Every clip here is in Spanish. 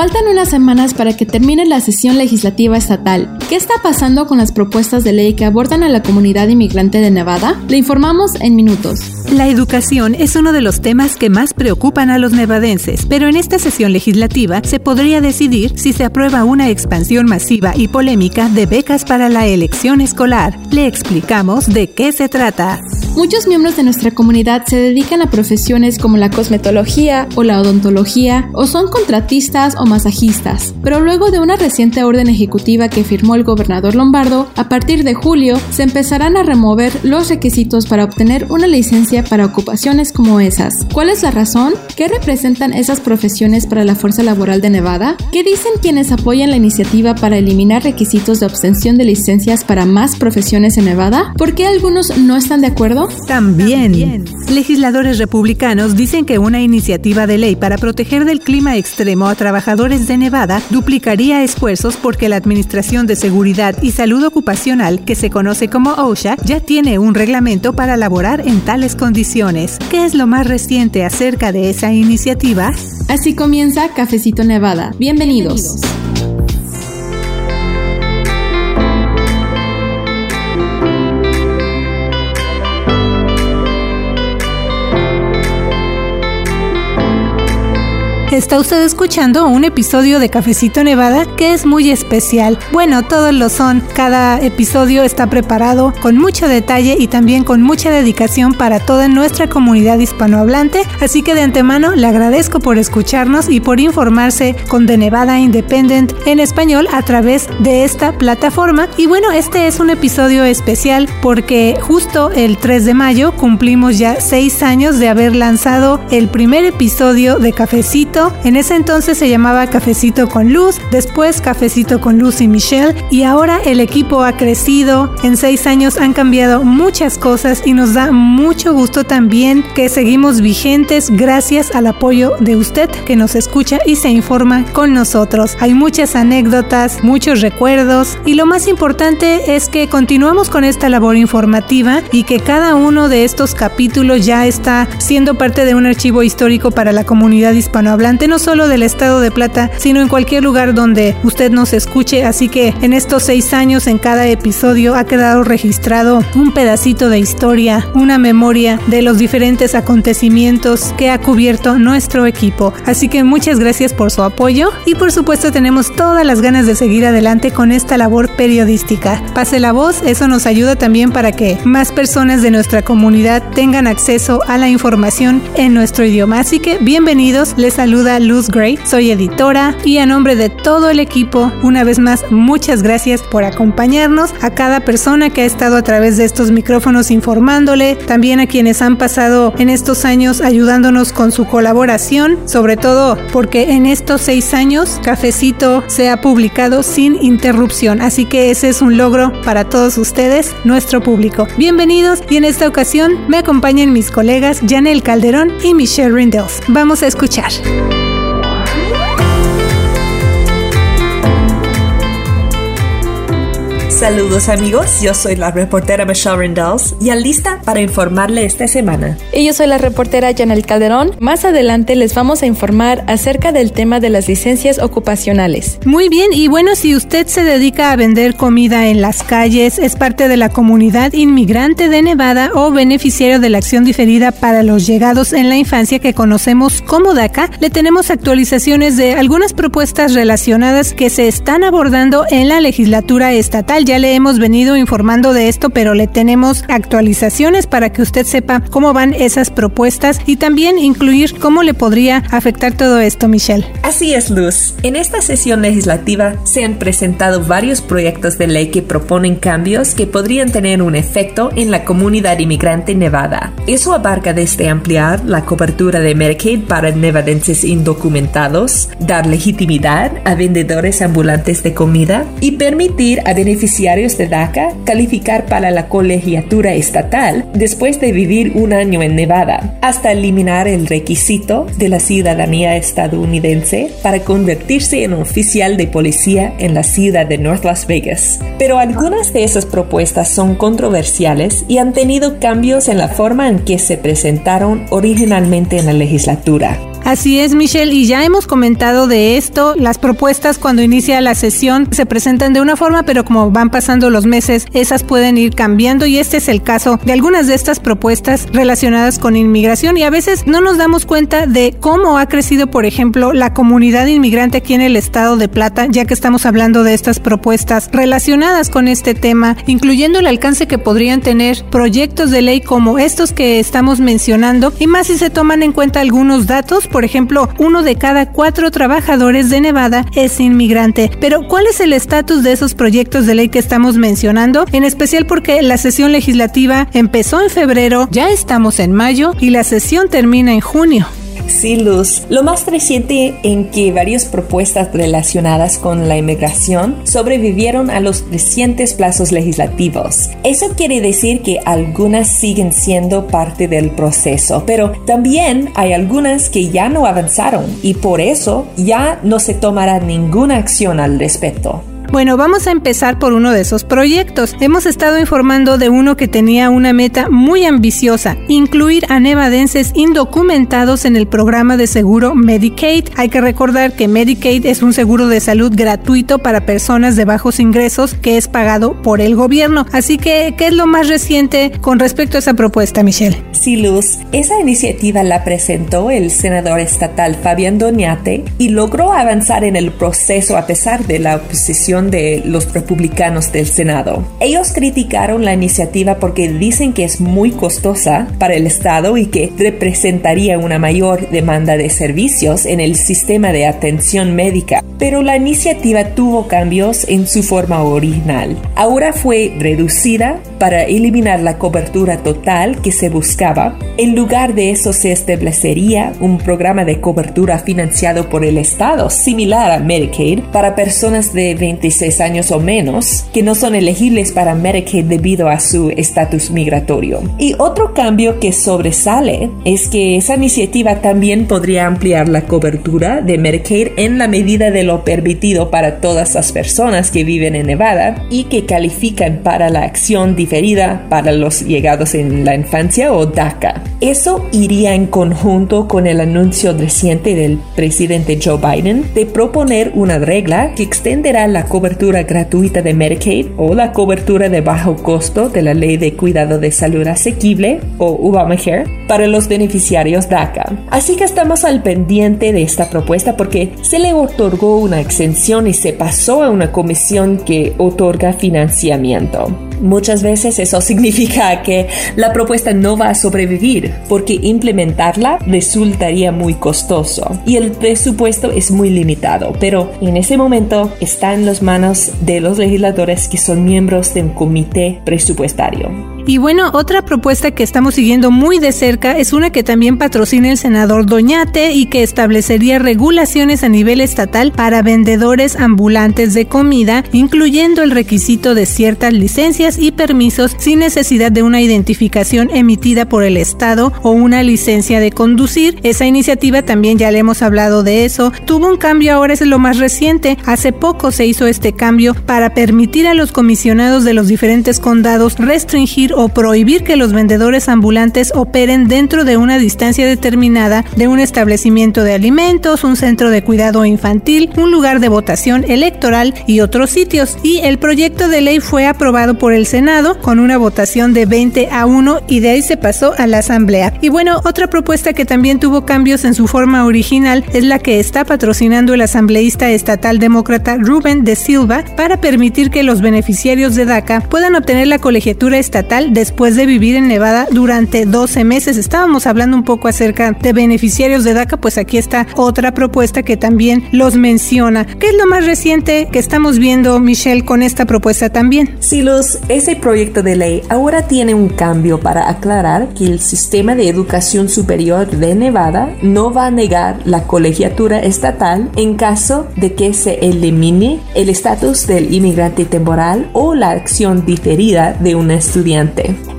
Faltan unas semanas para que termine la sesión legislativa estatal. ¿Qué está pasando con las propuestas de ley que abordan a la comunidad inmigrante de Nevada? Le informamos en minutos. La educación es uno de los temas que más preocupan a los nevadenses, pero en esta sesión legislativa se podría decidir si se aprueba una expansión masiva y polémica de becas para la elección escolar. Le explicamos de qué se trata. Muchos miembros de nuestra comunidad se dedican a profesiones como la cosmetología o la odontología o son contratistas o masajistas, pero luego de una reciente orden ejecutiva que firmó el gobernador Lombardo, a partir de julio se empezarán a remover los requisitos para obtener una licencia para ocupaciones como esas. ¿Cuál es la razón? ¿Qué representan esas profesiones para la fuerza laboral de Nevada? ¿Qué dicen quienes apoyan la iniciativa para eliminar requisitos de obtención de licencias para más profesiones en Nevada? ¿Por qué algunos no están de acuerdo? También. Legisladores republicanos dicen que una iniciativa de ley para proteger del clima extremo a trabajadores de Nevada duplicaría esfuerzos porque la Administración de Seguridad y Salud Ocupacional, que se conoce como OSHA, ya tiene un reglamento para laborar en tales condiciones. ¿Qué es lo más reciente acerca de esa iniciativa? Así comienza Cafecito Nevada. Bienvenidos. Está usted escuchando un episodio de Cafecito Nevada que es muy especial. Bueno, todos lo son. Cada episodio está preparado con mucho detalle y también con mucha dedicación para toda nuestra comunidad hispanohablante. Así que de antemano le agradezco por escucharnos y por informarse con The Nevada Independent en español a través de esta plataforma. Y bueno, este es un episodio especial porque justo el 3 de mayo cumplimos ya seis años de haber lanzado el primer episodio de Cafecito en ese entonces se llamaba Cafecito con Luz, después Cafecito con Luz y Michelle y ahora el equipo ha crecido. En seis años han cambiado muchas cosas y nos da mucho gusto también que seguimos vigentes gracias al apoyo de usted que nos escucha y se informa con nosotros. Hay muchas anécdotas, muchos recuerdos y lo más importante es que continuamos con esta labor informativa y que cada uno de estos capítulos ya está siendo parte de un archivo histórico para la comunidad hispanohablante no solo del estado de Plata, sino en cualquier lugar donde usted nos escuche. Así que en estos seis años, en cada episodio, ha quedado registrado un pedacito de historia, una memoria de los diferentes acontecimientos que ha cubierto nuestro equipo. Así que muchas gracias por su apoyo y por supuesto tenemos todas las ganas de seguir adelante con esta labor periodística. Pase la voz, eso nos ayuda también para que más personas de nuestra comunidad tengan acceso a la información en nuestro idioma. Así que bienvenidos, les saludo Luz Gray, soy editora y a nombre de todo el equipo, una vez más, muchas gracias por acompañarnos, a cada persona que ha estado a través de estos micrófonos informándole, también a quienes han pasado en estos años ayudándonos con su colaboración, sobre todo porque en estos seis años Cafecito se ha publicado sin interrupción, así que ese es un logro para todos ustedes, nuestro público. Bienvenidos y en esta ocasión me acompañan mis colegas Janel Calderón y Michelle Rindels. Vamos a escuchar. Saludos amigos, yo soy la reportera Michelle Rindels y lista para informarle esta semana. Y yo soy la reportera Janel Calderón. Más adelante les vamos a informar acerca del tema de las licencias ocupacionales. Muy bien, y bueno, si usted se dedica a vender comida en las calles, es parte de la comunidad inmigrante de Nevada o beneficiario de la acción diferida para los llegados en la infancia que conocemos como DACA, le tenemos actualizaciones de algunas propuestas relacionadas que se están abordando en la legislatura estatal ya le hemos venido informando de esto, pero le tenemos actualizaciones para que usted sepa cómo van esas propuestas y también incluir cómo le podría afectar todo esto, Michelle. Así es, Luz. En esta sesión legislativa se han presentado varios proyectos de ley que proponen cambios que podrían tener un efecto en la comunidad inmigrante nevada. Eso abarca desde ampliar la cobertura de Medicaid para nevadenses indocumentados, dar legitimidad a vendedores ambulantes de comida y permitir a beneficiarios de DACA calificar para la colegiatura estatal después de vivir un año en Nevada, hasta eliminar el requisito de la ciudadanía estadounidense para convertirse en oficial de policía en la ciudad de North Las Vegas. Pero algunas de esas propuestas son controversiales y han tenido cambios en la forma en que se presentaron originalmente en la legislatura. Así es, Michelle, y ya hemos comentado de esto. Las propuestas cuando inicia la sesión se presentan de una forma, pero como van pasando los meses, esas pueden ir cambiando y este es el caso de algunas de estas propuestas relacionadas con inmigración y a veces no nos damos cuenta de cómo ha crecido, por ejemplo, la comunidad inmigrante aquí en el estado de Plata, ya que estamos hablando de estas propuestas relacionadas con este tema, incluyendo el alcance que podrían tener proyectos de ley como estos que estamos mencionando y más si se toman en cuenta algunos datos, por ejemplo, uno de cada cuatro trabajadores de Nevada es inmigrante. Pero, ¿cuál es el estatus de esos proyectos de ley que estamos mencionando? En especial porque la sesión legislativa empezó en febrero, ya estamos en mayo y la sesión termina en junio. Sí, Luz. Lo más reciente en que varias propuestas relacionadas con la inmigración sobrevivieron a los recientes plazos legislativos. Eso quiere decir que algunas siguen siendo parte del proceso, pero también hay algunas que ya no avanzaron y por eso ya no se tomará ninguna acción al respecto. Bueno, vamos a empezar por uno de esos proyectos. Hemos estado informando de uno que tenía una meta muy ambiciosa, incluir a nevadenses indocumentados en el programa de seguro Medicaid. Hay que recordar que Medicaid es un seguro de salud gratuito para personas de bajos ingresos que es pagado por el gobierno. Así que, ¿qué es lo más reciente con respecto a esa propuesta, Michelle? Sí, Luz. Esa iniciativa la presentó el senador estatal Fabián Doñate y logró avanzar en el proceso a pesar de la oposición de los republicanos del Senado. Ellos criticaron la iniciativa porque dicen que es muy costosa para el Estado y que representaría una mayor demanda de servicios en el sistema de atención médica. Pero la iniciativa tuvo cambios en su forma original. Ahora fue reducida para eliminar la cobertura total que se buscaba. En lugar de eso se establecería un programa de cobertura financiado por el Estado, similar a Medicaid, para personas de 20 años o menos que no son elegibles para Medicaid debido a su estatus migratorio. Y otro cambio que sobresale es que esa iniciativa también podría ampliar la cobertura de Medicaid en la medida de lo permitido para todas las personas que viven en Nevada y que califican para la acción diferida para los llegados en la infancia o DACA. Eso iría en conjunto con el anuncio reciente del presidente Joe Biden de proponer una regla que extenderá la cobertura cobertura gratuita de Medicaid o la cobertura de bajo costo de la Ley de Cuidado de Salud Asequible o Obamacare para los beneficiarios DACA. Así que estamos al pendiente de esta propuesta porque se le otorgó una exención y se pasó a una comisión que otorga financiamiento. Muchas veces eso significa que la propuesta no va a sobrevivir porque implementarla resultaría muy costoso y el presupuesto es muy limitado, pero en ese momento está en las manos de los legisladores que son miembros de un comité presupuestario. Y bueno, otra propuesta que estamos siguiendo muy de cerca es una que también patrocina el senador Doñate y que establecería regulaciones a nivel estatal para vendedores ambulantes de comida, incluyendo el requisito de ciertas licencias y permisos sin necesidad de una identificación emitida por el Estado o una licencia de conducir. Esa iniciativa también ya le hemos hablado de eso. Tuvo un cambio ahora, es lo más reciente. Hace poco se hizo este cambio para permitir a los comisionados de los diferentes condados restringir o prohibir que los vendedores ambulantes operen dentro de una distancia determinada de un establecimiento de alimentos, un centro de cuidado infantil, un lugar de votación electoral y otros sitios. Y el proyecto de ley fue aprobado por el Senado con una votación de 20 a 1 y de ahí se pasó a la Asamblea. Y bueno, otra propuesta que también tuvo cambios en su forma original es la que está patrocinando el asambleísta estatal demócrata Rubén de Silva para permitir que los beneficiarios de DACA puedan obtener la colegiatura estatal después de vivir en Nevada durante 12 meses. Estábamos hablando un poco acerca de beneficiarios de DACA, pues aquí está otra propuesta que también los menciona. ¿Qué es lo más reciente que estamos viendo, Michelle, con esta propuesta también? Sí, Luz, ese proyecto de ley ahora tiene un cambio para aclarar que el sistema de educación superior de Nevada no va a negar la colegiatura estatal en caso de que se elimine el estatus del inmigrante temporal o la acción diferida de un estudiante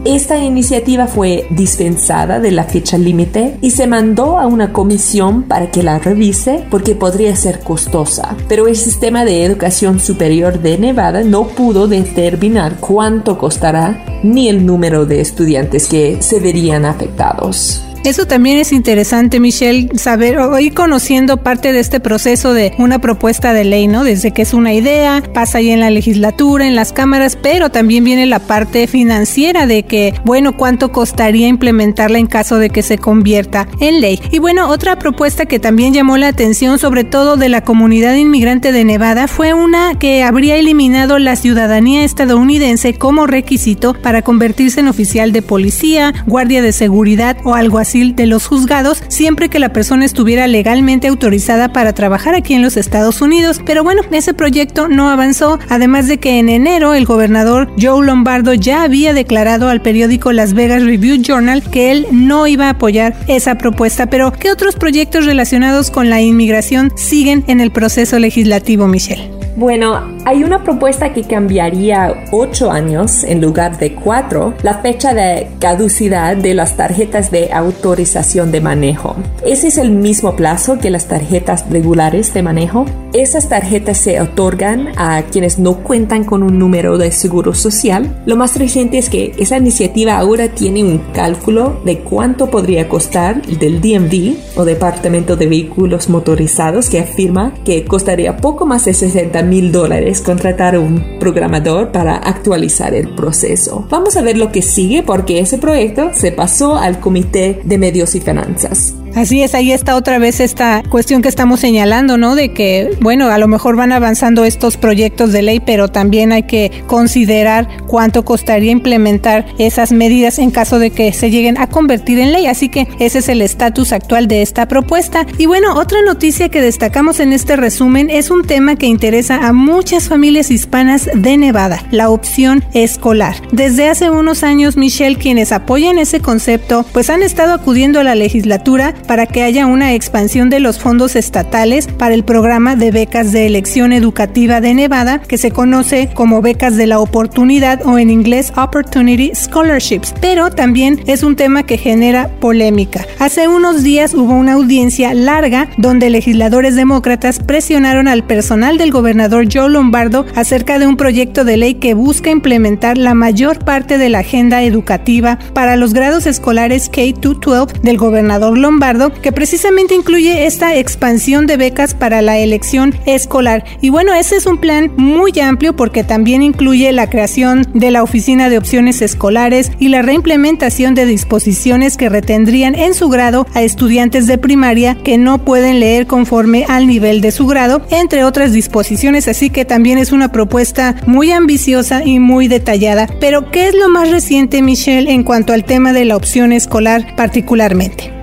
esta iniciativa fue dispensada de la fecha límite y se mandó a una comisión para que la revise porque podría ser costosa. Pero el sistema de educación superior de Nevada no pudo determinar cuánto costará ni el número de estudiantes que se verían afectados. Eso también es interesante, Michelle, saber o ir conociendo parte de este proceso de una propuesta de ley, ¿no? Desde que es una idea, pasa ahí en la legislatura, en las cámaras, pero también viene la parte financiera de que, bueno, cuánto costaría implementarla en caso de que se convierta en ley. Y bueno, otra propuesta que también llamó la atención, sobre todo de la comunidad inmigrante de Nevada, fue una que habría eliminado la ciudadanía estadounidense como requisito para convertirse en oficial de policía, guardia de seguridad o de los juzgados, siempre que la persona estuviera legalmente autorizada para trabajar aquí en los Estados Unidos. Pero bueno, ese proyecto no avanzó, además de que en enero el gobernador Joe Lombardo ya había declarado al periódico Las Vegas Review Journal que él no iba a apoyar esa propuesta. Pero, ¿qué otros proyectos relacionados con la inmigración siguen en el proceso legislativo, Michelle? Bueno, hay una propuesta que cambiaría ocho años en lugar de cuatro la fecha de caducidad de las tarjetas de autorización de manejo. Ese es el mismo plazo que las tarjetas regulares de manejo. Esas tarjetas se otorgan a quienes no cuentan con un número de seguro social. Lo más reciente es que esa iniciativa ahora tiene un cálculo de cuánto podría costar del DMV o Departamento de Vehículos Motorizados que afirma que costaría poco más de 60 mil dólares contratar un programador para actualizar el proceso. Vamos a ver lo que sigue porque ese proyecto se pasó al Comité de Medios y Finanzas. Así es, ahí está otra vez esta cuestión que estamos señalando, ¿no? De que, bueno, a lo mejor van avanzando estos proyectos de ley, pero también hay que considerar cuánto costaría implementar esas medidas en caso de que se lleguen a convertir en ley. Así que ese es el estatus actual de esta propuesta. Y bueno, otra noticia que destacamos en este resumen es un tema que interesa a muchas familias hispanas de Nevada, la opción escolar. Desde hace unos años, Michelle, quienes apoyan ese concepto, pues han estado acudiendo a la legislatura para que haya una expansión de los fondos estatales para el programa de becas de elección educativa de Nevada, que se conoce como becas de la oportunidad o en inglés Opportunity Scholarships, pero también es un tema que genera polémica. Hace unos días hubo una audiencia larga donde legisladores demócratas presionaron al personal del gobernador Joe Lombardo acerca de un proyecto de ley que busca implementar la mayor parte de la agenda educativa para los grados escolares K-12 del gobernador Lombardo que precisamente incluye esta expansión de becas para la elección escolar. Y bueno, ese es un plan muy amplio porque también incluye la creación de la Oficina de Opciones Escolares y la reimplementación de disposiciones que retendrían en su grado a estudiantes de primaria que no pueden leer conforme al nivel de su grado, entre otras disposiciones, así que también es una propuesta muy ambiciosa y muy detallada. Pero, ¿qué es lo más reciente, Michelle, en cuanto al tema de la opción escolar particularmente?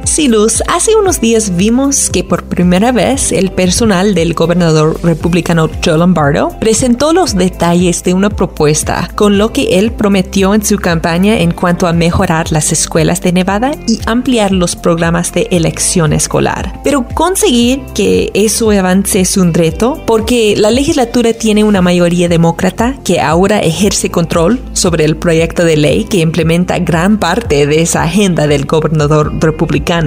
Hace unos días vimos que por primera vez el personal del gobernador republicano Joe Lombardo presentó los detalles de una propuesta con lo que él prometió en su campaña en cuanto a mejorar las escuelas de Nevada y ampliar los programas de elección escolar. Pero conseguir que eso avance es un reto porque la legislatura tiene una mayoría demócrata que ahora ejerce control sobre el proyecto de ley que implementa gran parte de esa agenda del gobernador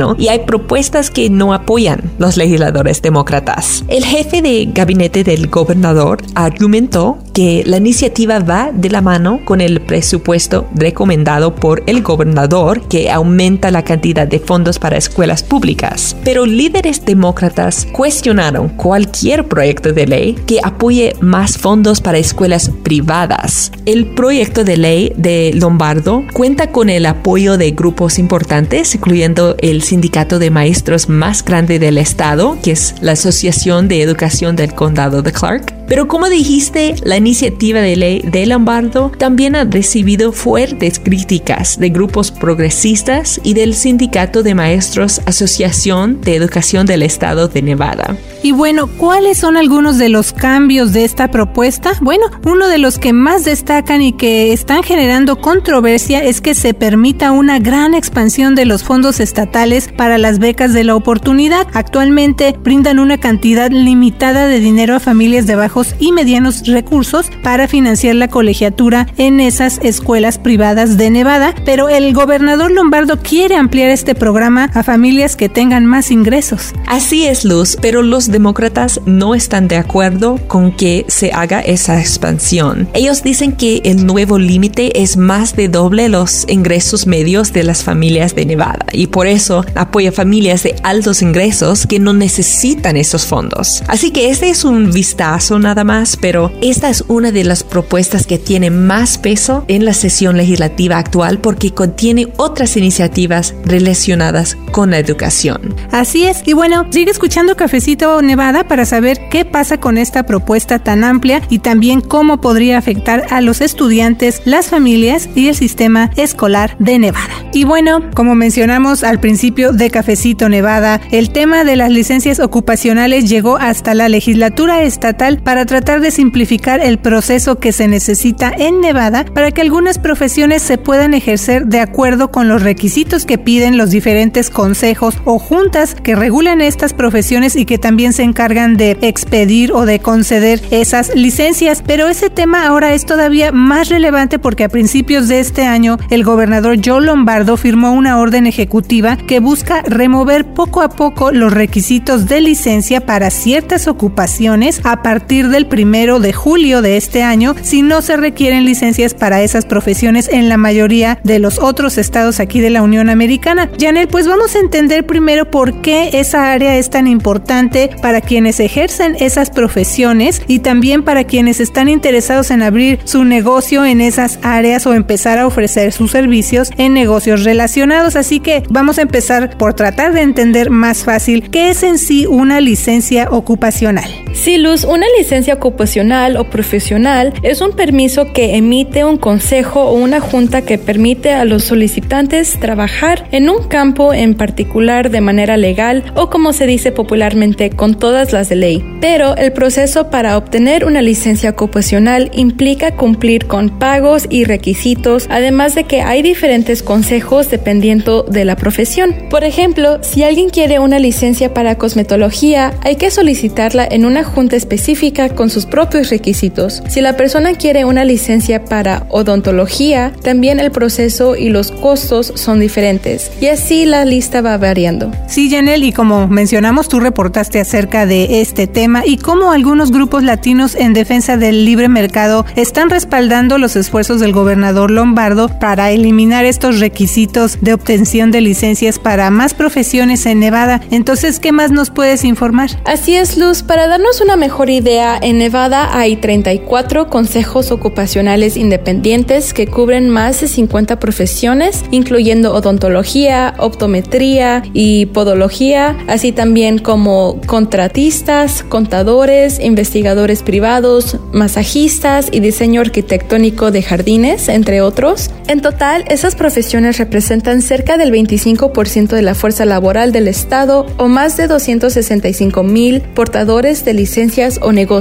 republicano y hay propuestas que no apoyan los legisladores demócratas. El jefe de gabinete del gobernador argumentó que la iniciativa va de la mano con el presupuesto recomendado por el gobernador que aumenta la cantidad de fondos para escuelas públicas. Pero líderes demócratas cuestionaron cualquier proyecto de ley que apoye más fondos para escuelas privadas. El proyecto de ley de Lombardo cuenta con el apoyo de grupos importantes, incluyendo el sindicato de maestros más grande del estado, que es la Asociación de Educación del Condado de Clark, pero como dijiste, la iniciativa de ley de Lombardo también ha recibido fuertes críticas de grupos progresistas y del Sindicato de Maestros Asociación de Educación del Estado de Nevada. Y bueno, ¿cuáles son algunos de los cambios de esta propuesta? Bueno, uno de los que más destacan y que están generando controversia es que se permita una gran expansión de los fondos estatales para las becas de la oportunidad. Actualmente brindan una cantidad limitada de dinero a familias de bajos bajos y medianos recursos para financiar la colegiatura en esas escuelas privadas de Nevada, pero el gobernador Lombardo quiere ampliar este programa a familias que tengan más ingresos. Así es, Luz, pero los demócratas no están de acuerdo con que se haga esa expansión. Ellos dicen que el nuevo límite es más de doble los ingresos medios de las familias de Nevada y por eso apoya familias de altos ingresos que no necesitan esos fondos. Así que este es un vistazo nada más, pero esta es una de las propuestas que tiene más peso en la sesión legislativa actual porque contiene otras iniciativas relacionadas con la educación. Así es, y bueno, sigue escuchando Cafecito Nevada para saber qué pasa con esta propuesta tan amplia y también cómo podría afectar a los estudiantes, las familias y el sistema escolar de Nevada. Y bueno, como mencionamos al principio de Cafecito Nevada, el tema de las licencias ocupacionales llegó hasta la legislatura estatal para tratar de simplificar el proceso que se necesita en Nevada para que algunas profesiones se puedan ejercer de acuerdo con los requisitos que piden los diferentes consejos o juntas que regulan estas profesiones y que también se encargan de expedir o de conceder esas licencias. Pero ese tema ahora es todavía más relevante porque a principios de este año el gobernador Joe Lombardo firmó una orden ejecutiva que busca remover poco a poco los requisitos de licencia para ciertas ocupaciones a partir del primero de julio de este año si no se requieren licencias para esas profesiones en la mayoría de los otros estados aquí de la Unión Americana. Janel, pues vamos a entender primero por qué esa área es tan importante para quienes ejercen esas profesiones y también para quienes están interesados en abrir su negocio en esas áreas o empezar a ofrecer sus servicios en negocios relacionados. Así que vamos a empezar por tratar de entender más fácil qué es en sí una licencia ocupacional. Sí, Luz, una licencia ocupacional o profesional es un permiso que emite un consejo o una junta que permite a los solicitantes trabajar en un campo en particular de manera legal o como se dice popularmente con todas las de ley. Pero el proceso para obtener una licencia ocupacional implica cumplir con pagos y requisitos, además de que hay diferentes consejos dependiendo de la profesión. Por ejemplo, si alguien quiere una licencia para cosmetología, hay que solicitarla en una junta específica con sus propios requisitos. Si la persona quiere una licencia para odontología, también el proceso y los costos son diferentes. Y así la lista va variando. Sí, Janel, y como mencionamos, tú reportaste acerca de este tema y cómo algunos grupos latinos en defensa del libre mercado están respaldando los esfuerzos del gobernador Lombardo para eliminar estos requisitos de obtención de licencias para más profesiones en Nevada. Entonces, ¿qué más nos puedes informar? Así es, Luz. Para darnos una mejor idea, en Nevada hay 34 consejos ocupacionales independientes que cubren más de 50 profesiones, incluyendo odontología, optometría y podología, así también como contratistas, contadores, investigadores privados, masajistas y diseño arquitectónico de jardines, entre otros. En total, esas profesiones representan cerca del 25% de la fuerza laboral del Estado o más de 265 mil portadores de licencias o negocios.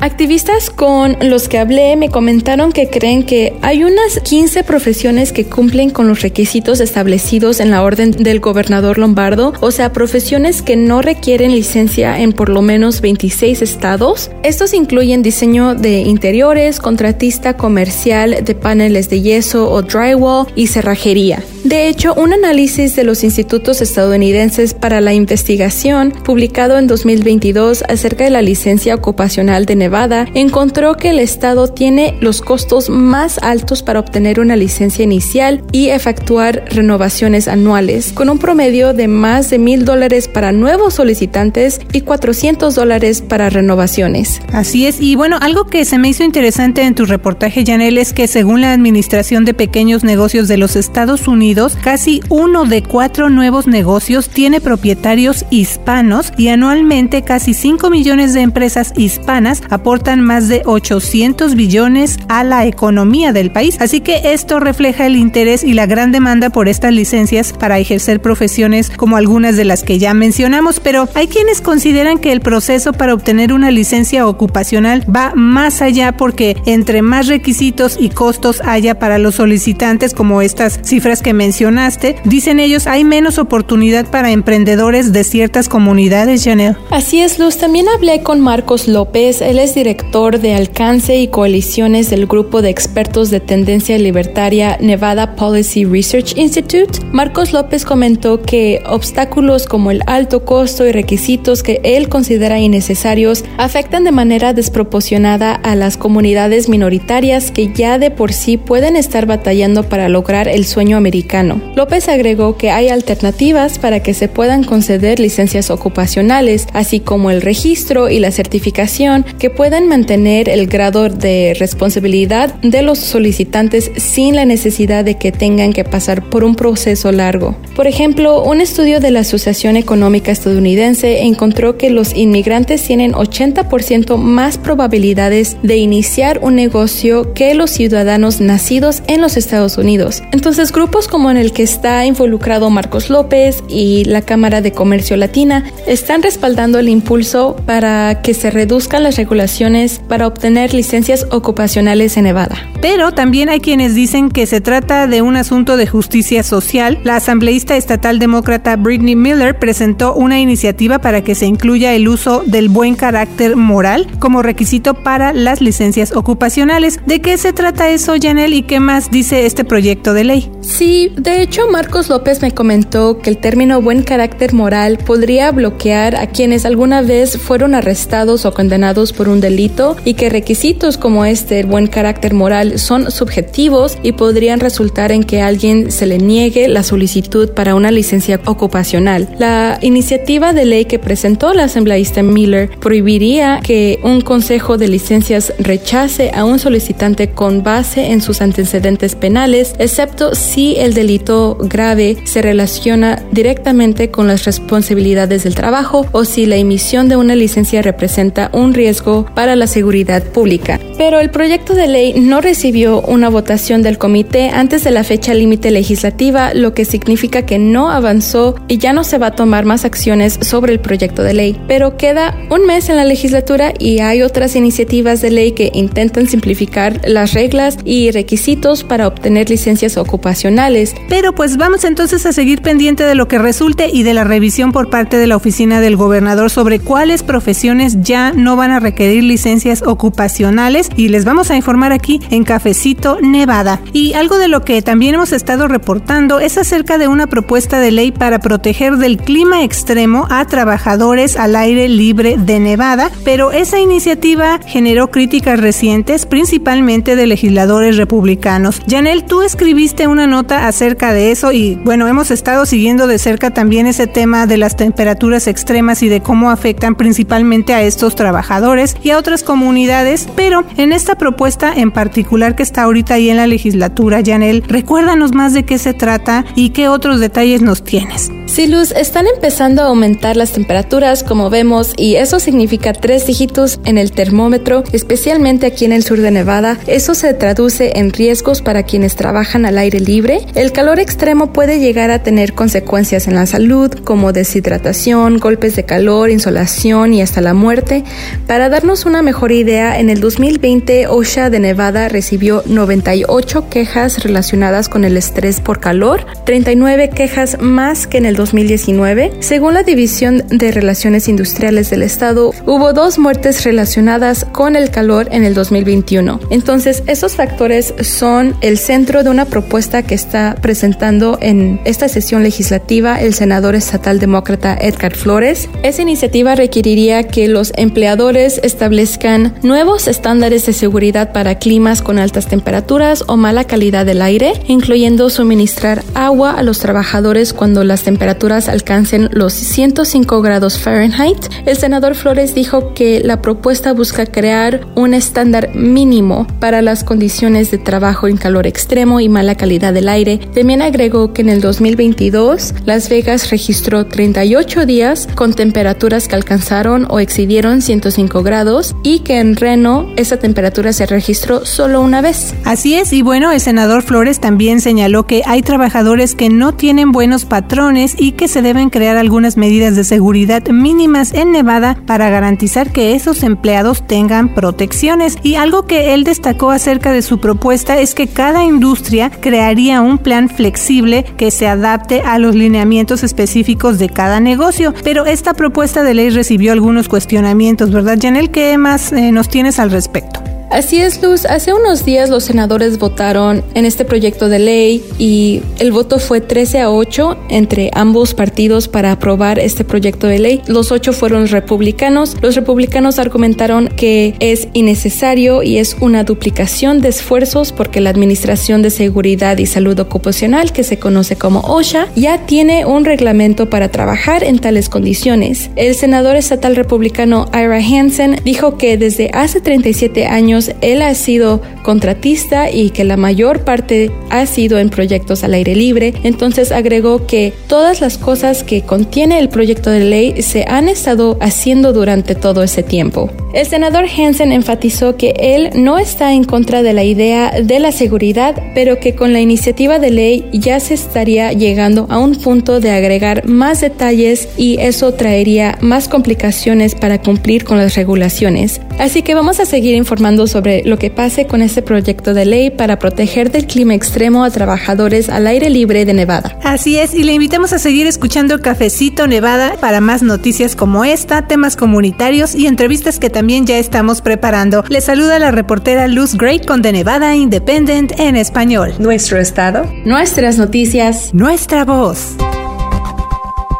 Activistas con los que hablé me comentaron que creen que hay unas 15 profesiones que cumplen con los requisitos establecidos en la orden del gobernador Lombardo, o sea, profesiones que no requieren licencia en por lo menos 26 estados. Estos incluyen diseño de interiores, contratista comercial de paneles de yeso o drywall y cerrajería. De hecho, un análisis de los institutos estadounidenses para la investigación, publicado en 2022 acerca de la licencia ocupacional de Nevada, encontró que el estado tiene los costos más altos para obtener una licencia inicial y efectuar renovaciones anuales, con un promedio de más de mil dólares para nuevos solicitantes y 400 dólares para renovaciones. Así es, y bueno, algo que se me hizo interesante en tu reportaje, Janel, es que según la Administración de Pequeños Negocios de los Estados Unidos, casi uno de cuatro nuevos negocios tiene propietarios hispanos y anualmente casi 5 millones de empresas hispanas aportan más de 800 billones a la economía del país. Así que esto refleja el interés y la gran demanda por estas licencias para ejercer profesiones como algunas de las que ya mencionamos, pero hay quienes consideran que el proceso para obtener una licencia ocupacional va más allá porque entre más requisitos y costos haya para los solicitantes como estas cifras que mencionaste, dicen ellos hay menos oportunidad para emprendedores de ciertas comunidades, Janelle. Así es, Luz. También hablé con Marcos López, él es director de alcance y coaliciones del grupo de expertos de tendencia libertaria Nevada Policy Research Institute. Marcos López comentó que obstáculos como el alto costo y requisitos que él considera innecesarios afectan de manera desproporcionada a las comunidades minoritarias que ya de por sí pueden estar batallando para lograr el sueño americano. López agregó que hay alternativas para que se puedan conceder licencias ocupacionales, así como el registro y la certificación que puedan mantener el grado de responsabilidad de los solicitantes sin la necesidad de que tengan que pasar por un proceso largo. Por ejemplo, un estudio de la Asociación Económica Estadounidense encontró que los inmigrantes tienen 80% más probabilidades de iniciar un negocio que los ciudadanos nacidos en los Estados Unidos. Entonces, grupos como en el que está involucrado Marcos López y la Cámara de Comercio Latina están respaldando el impulso para que se las regulaciones para obtener licencias ocupacionales en Nevada. Pero también hay quienes dicen que se trata de un asunto de justicia social. La asambleísta estatal demócrata Britney Miller presentó una iniciativa para que se incluya el uso del buen carácter moral como requisito para las licencias ocupacionales. ¿De qué se trata eso, Janelle, y qué más dice este proyecto de ley? Sí, de hecho Marcos López me comentó que el término buen carácter moral podría bloquear a quienes alguna vez fueron arrestados o condenados por un delito y que requisitos como este, el buen carácter moral, son subjetivos y podrían resultar en que alguien se le niegue la solicitud para una licencia ocupacional. La iniciativa de ley que presentó la asambleísta Miller prohibiría que un consejo de licencias rechace a un solicitante con base en sus antecedentes penales, excepto si el delito grave se relaciona directamente con las responsabilidades del trabajo o si la emisión de una licencia representa un riesgo para la seguridad pública. Pero el proyecto de ley no recibió una votación del comité antes de la fecha límite legislativa, lo que significa que no avanzó y ya no se va a tomar más acciones sobre el proyecto de ley. Pero queda un mes en la legislatura y hay otras iniciativas de ley que intentan simplificar las reglas y requisitos para obtener licencias ocupacionales. Pero pues vamos entonces a seguir pendiente de lo que resulte y de la revisión por parte de la oficina del gobernador sobre cuáles profesiones ya no van a requerir licencias ocupacionales y les vamos a informar aquí en Cafecito Nevada. Y algo de lo que también hemos estado reportando es acerca de una propuesta de ley para proteger del clima extremo a trabajadores al aire libre de Nevada, pero esa iniciativa generó críticas recientes principalmente de legisladores republicanos. Janel, tú escribiste una nota acerca de eso y bueno, hemos estado siguiendo de cerca también ese tema de las temperaturas extremas y de cómo afectan principalmente a estos trabajadores y a otras comunidades, pero en esta propuesta en particular que está ahorita ahí en la legislatura, Janel, recuérdanos más de qué se trata y qué otros detalles nos tienes. Sí, Luz, están empezando a aumentar las temperaturas, como vemos, y eso significa tres dígitos en el termómetro, especialmente aquí en el sur de Nevada. Eso se traduce en riesgos para quienes trabajan al aire libre. El calor extremo puede llegar a tener consecuencias en la salud, como deshidratación, golpes de calor, insolación y hasta la muerte. Para darnos una mejor idea, en el 2020 OSHA de Nevada recibió 98 quejas relacionadas con el estrés por calor, 39 quejas más que en el 2019. Según la División de Relaciones Industriales del Estado, hubo dos muertes relacionadas con el calor en el 2021. Entonces, esos factores son el centro de una propuesta que está presentando en esta sesión legislativa el senador estatal demócrata Edgar Flores. Esa iniciativa requeriría que los empleadores establezcan nuevos estándares de seguridad para climas con altas temperaturas o mala calidad del aire, incluyendo suministrar agua a los trabajadores cuando las temperaturas alcancen los 105 grados Fahrenheit. El senador Flores dijo que la propuesta busca crear un estándar mínimo para las condiciones de trabajo en calor extremo y mala calidad del aire. También agregó que en el 2022 Las Vegas registró 38 días con temperaturas que alcanzaron o excedieron 105 grados y que en Reno esa temperatura se registró solo una vez. Así es, y bueno, el senador Flores también señaló que hay trabajadores que no tienen buenos patrones y que se deben crear algunas medidas de seguridad mínimas en Nevada para garantizar que esos empleados tengan protecciones. Y algo que él destacó acerca de su propuesta es que cada industria crearía un plan flexible que se adapte a los lineamientos específicos de cada negocio. Pero esta propuesta de ley recibió algunos cuestionamientos, ¿verdad, Janel? ¿Qué más eh, nos tienes al respecto? Así es, Luz. Hace unos días los senadores votaron en este proyecto de ley y el voto fue 13 a 8 entre ambos partidos para aprobar este proyecto de ley. Los ocho fueron republicanos. Los republicanos argumentaron que es innecesario y es una duplicación de esfuerzos porque la Administración de Seguridad y Salud Ocupacional, que se conoce como OSHA, ya tiene un reglamento para trabajar en tales condiciones. El senador estatal republicano Ira Hansen dijo que desde hace 37 años él ha sido contratista y que la mayor parte ha sido en proyectos al aire libre. Entonces agregó que todas las cosas que contiene el proyecto de ley se han estado haciendo durante todo ese tiempo. El senador Hansen enfatizó que él no está en contra de la idea de la seguridad, pero que con la iniciativa de ley ya se estaría llegando a un punto de agregar más detalles y eso traería más complicaciones para cumplir con las regulaciones. Así que vamos a seguir informando sobre lo que pase con este proyecto de ley para proteger del clima extremo a trabajadores al aire libre de Nevada. Así es, y le invitamos a seguir escuchando Cafecito Nevada para más noticias como esta, temas comunitarios y entrevistas que también ya estamos preparando. Le saluda la reportera Luz Gray con The Nevada Independent en español. Nuestro estado. Nuestras noticias. Nuestra voz.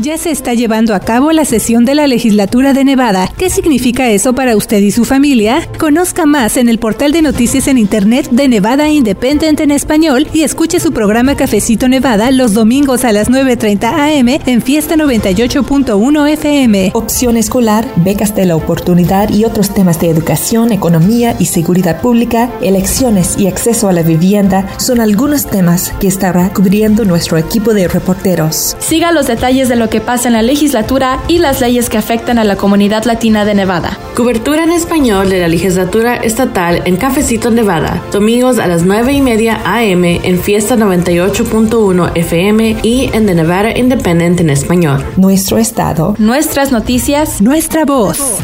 Ya se está llevando a cabo la sesión de la legislatura de Nevada. ¿Qué significa eso para usted y su familia? Conozca más en el portal de noticias en Internet de Nevada Independent en español y escuche su programa Cafecito Nevada los domingos a las 9.30 am en Fiesta 98.1 FM. Opción escolar, becas de la oportunidad y otros temas de educación, economía y seguridad pública, elecciones y acceso a la vivienda son algunos temas que estará cubriendo nuestro equipo de reporteros. Siga los detalles de lo que pasa en la legislatura y las leyes que afectan a la comunidad latina de Nevada. Cobertura en español de la legislatura estatal en Cafecito Nevada, domingos a las 9 y media AM en Fiesta 98.1 FM y en The Nevada Independent en español. Nuestro estado. Nuestras noticias. Nuestra voz.